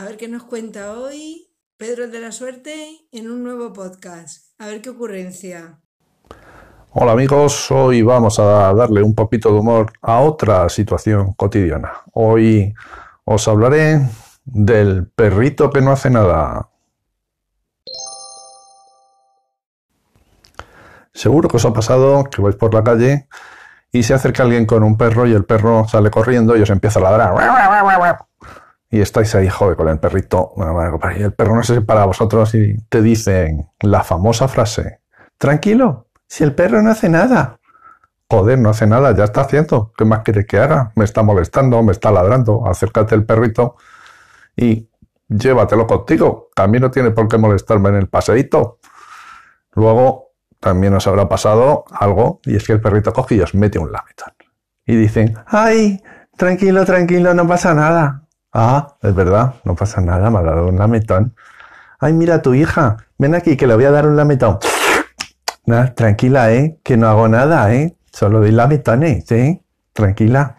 A ver qué nos cuenta hoy Pedro de la Suerte en un nuevo podcast. A ver qué ocurrencia. Hola amigos, hoy vamos a darle un poquito de humor a otra situación cotidiana. Hoy os hablaré del perrito que no hace nada. Seguro que os ha pasado que vais por la calle y se acerca alguien con un perro y el perro sale corriendo y os empieza a ladrar. Y estáis ahí, joder, con el perrito. Y el perro no sé si para vosotros y te dicen la famosa frase, tranquilo, si el perro no hace nada. Joder, no hace nada, ya está haciendo. ¿Qué más quieres que haga? Me está molestando, me está ladrando. Acércate el perrito y llévatelo contigo. A mí no tiene por qué molestarme en el paseíto. Luego también os habrá pasado algo y es que el perrito coge y os mete un lametón. Y dicen, ay, tranquilo, tranquilo, no pasa nada. Ah, es verdad, no pasa nada, me ha dado un lametón. Ay, mira tu hija, ven aquí que le voy a dar un lametón. Tranquila, ¿eh? Que no hago nada, ¿eh? Solo doy lametones, ¿sí? Tranquila.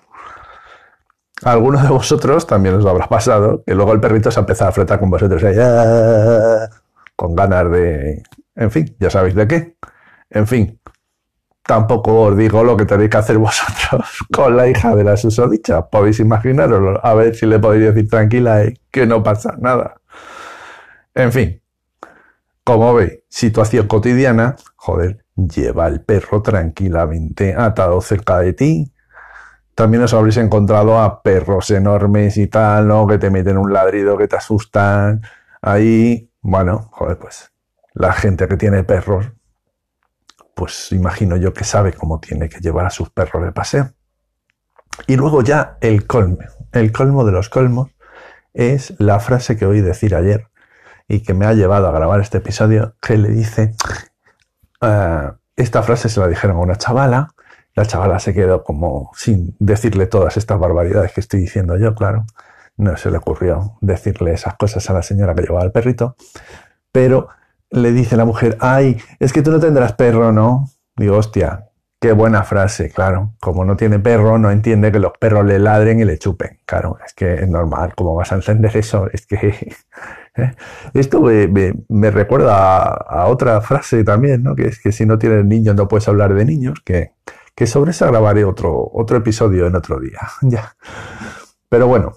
A algunos de vosotros también os habrá pasado que luego el perrito se ha empezado a fretar con vosotros ¡ah! con ganas de... En fin, ya sabéis de qué. En fin, tampoco os digo lo que tenéis que hacer vosotros con la hija de la susodicha. Podéis imaginaros, a ver si le podéis decir tranquila eh, que no pasa nada. En fin, como veis, situación cotidiana, joder, lleva el perro tranquilamente atado cerca de ti. También os habréis encontrado a perros enormes y tal, ¿no? Que te meten un ladrido, que te asustan. Ahí, bueno, joder, pues la gente que tiene perros pues imagino yo que sabe cómo tiene que llevar a sus perros de paseo. Y luego ya el colmo, el colmo de los colmos es la frase que oí decir ayer y que me ha llevado a grabar este episodio, que le dice, ah, esta frase se la dijeron a una chavala, la chavala se quedó como sin decirle todas estas barbaridades que estoy diciendo yo, claro, no se le ocurrió decirle esas cosas a la señora que llevaba el perrito, pero le dice la mujer, ay, es que tú no tendrás perro, ¿no? Digo, hostia, qué buena frase, claro. Como no tiene perro, no entiende que los perros le ladren y le chupen. Claro, es que es normal, ¿cómo vas a entender eso? Es que ¿eh? esto me, recuerda a, otra frase también, ¿no? Que es que si no tienes niños no puedes hablar de niños, que, que sobre eso grabaré otro, otro episodio en otro día. ya. Pero bueno,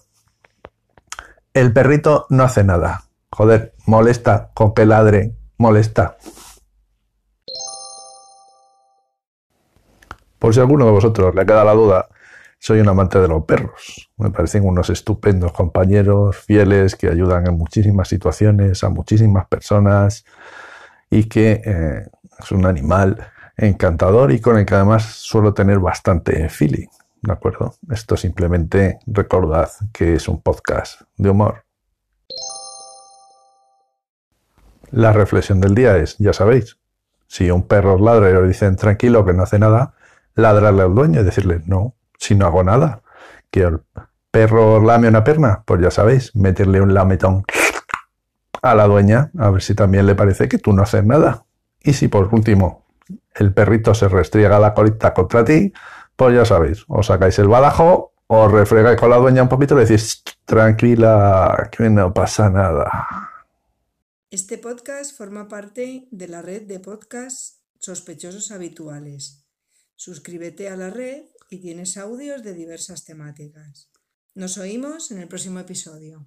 el perrito no hace nada. Joder, molesta con que ladre molesta. Por si alguno de vosotros le queda la duda, soy un amante de los perros. Me parecen unos estupendos compañeros, fieles, que ayudan en muchísimas situaciones, a muchísimas personas y que eh, es un animal encantador y con el que además suelo tener bastante feeling. ¿De acuerdo? Esto simplemente recordad que es un podcast de humor. La reflexión del día es, ya sabéis, si un perro os ladra y os dicen tranquilo que no hace nada, ladrarle al dueño y decirle, no, si no hago nada, que el perro lame una perna, pues ya sabéis, meterle un lametón a la dueña, a ver si también le parece que tú no haces nada. Y si por último el perrito se restriega la colita contra ti, pues ya sabéis, os sacáis el badajo, os refregáis con la dueña un poquito y le decís, tranquila, que no pasa nada. Este podcast forma parte de la red de podcasts sospechosos habituales. Suscríbete a la red y tienes audios de diversas temáticas. Nos oímos en el próximo episodio.